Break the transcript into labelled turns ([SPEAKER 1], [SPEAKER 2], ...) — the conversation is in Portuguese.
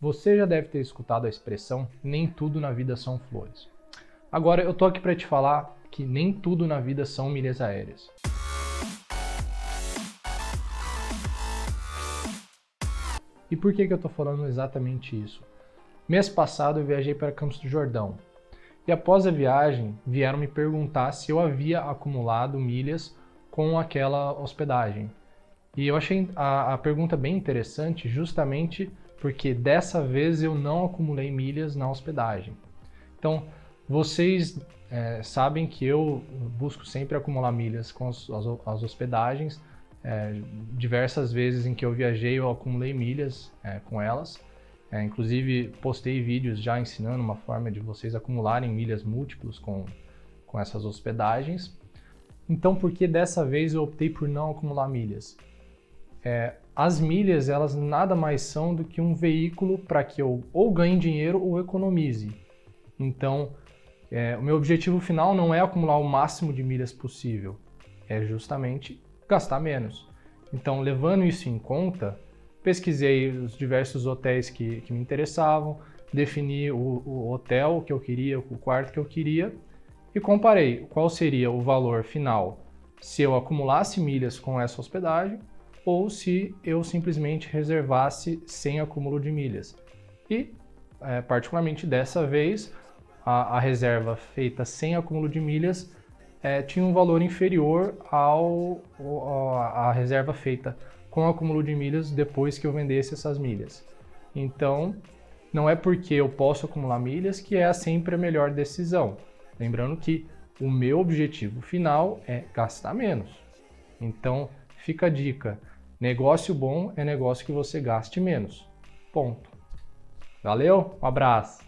[SPEAKER 1] Você já deve ter escutado a expressão nem tudo na vida são flores. Agora eu tô aqui para te falar que nem tudo na vida são milhas aéreas. E por que, que eu estou falando exatamente isso? Mês passado eu viajei para Campos do Jordão e após a viagem vieram me perguntar se eu havia acumulado milhas com aquela hospedagem. E eu achei a, a pergunta bem interessante justamente porque dessa vez eu não acumulei milhas na hospedagem. Então, vocês é, sabem que eu busco sempre acumular milhas com as, as, as hospedagens. É, diversas vezes em que eu viajei, eu acumulei milhas é, com elas. É, inclusive, postei vídeos já ensinando uma forma de vocês acumularem milhas múltiplos com, com essas hospedagens. Então, por que dessa vez eu optei por não acumular milhas? As milhas, elas nada mais são do que um veículo para que eu ou ganhe dinheiro ou economize. Então, é, o meu objetivo final não é acumular o máximo de milhas possível, é justamente gastar menos. Então, levando isso em conta, pesquisei os diversos hotéis que, que me interessavam, defini o, o hotel que eu queria, o quarto que eu queria e comparei qual seria o valor final se eu acumulasse milhas com essa hospedagem ou se eu simplesmente reservasse sem acúmulo de milhas. E, é, particularmente dessa vez, a, a, reserva feita sem acúmulo de milhas é, tinha um valor inferior ao, a reserva feita com acúmulo de milhas depois que eu vendesse essas milhas. Então, não é porque eu posso acumular milhas que é sempre a melhor decisão. Lembrando que o meu objetivo final é gastar menos. Então, fica a dica: negócio bom é negócio que você gaste menos. Ponto. Valeu, um abraço.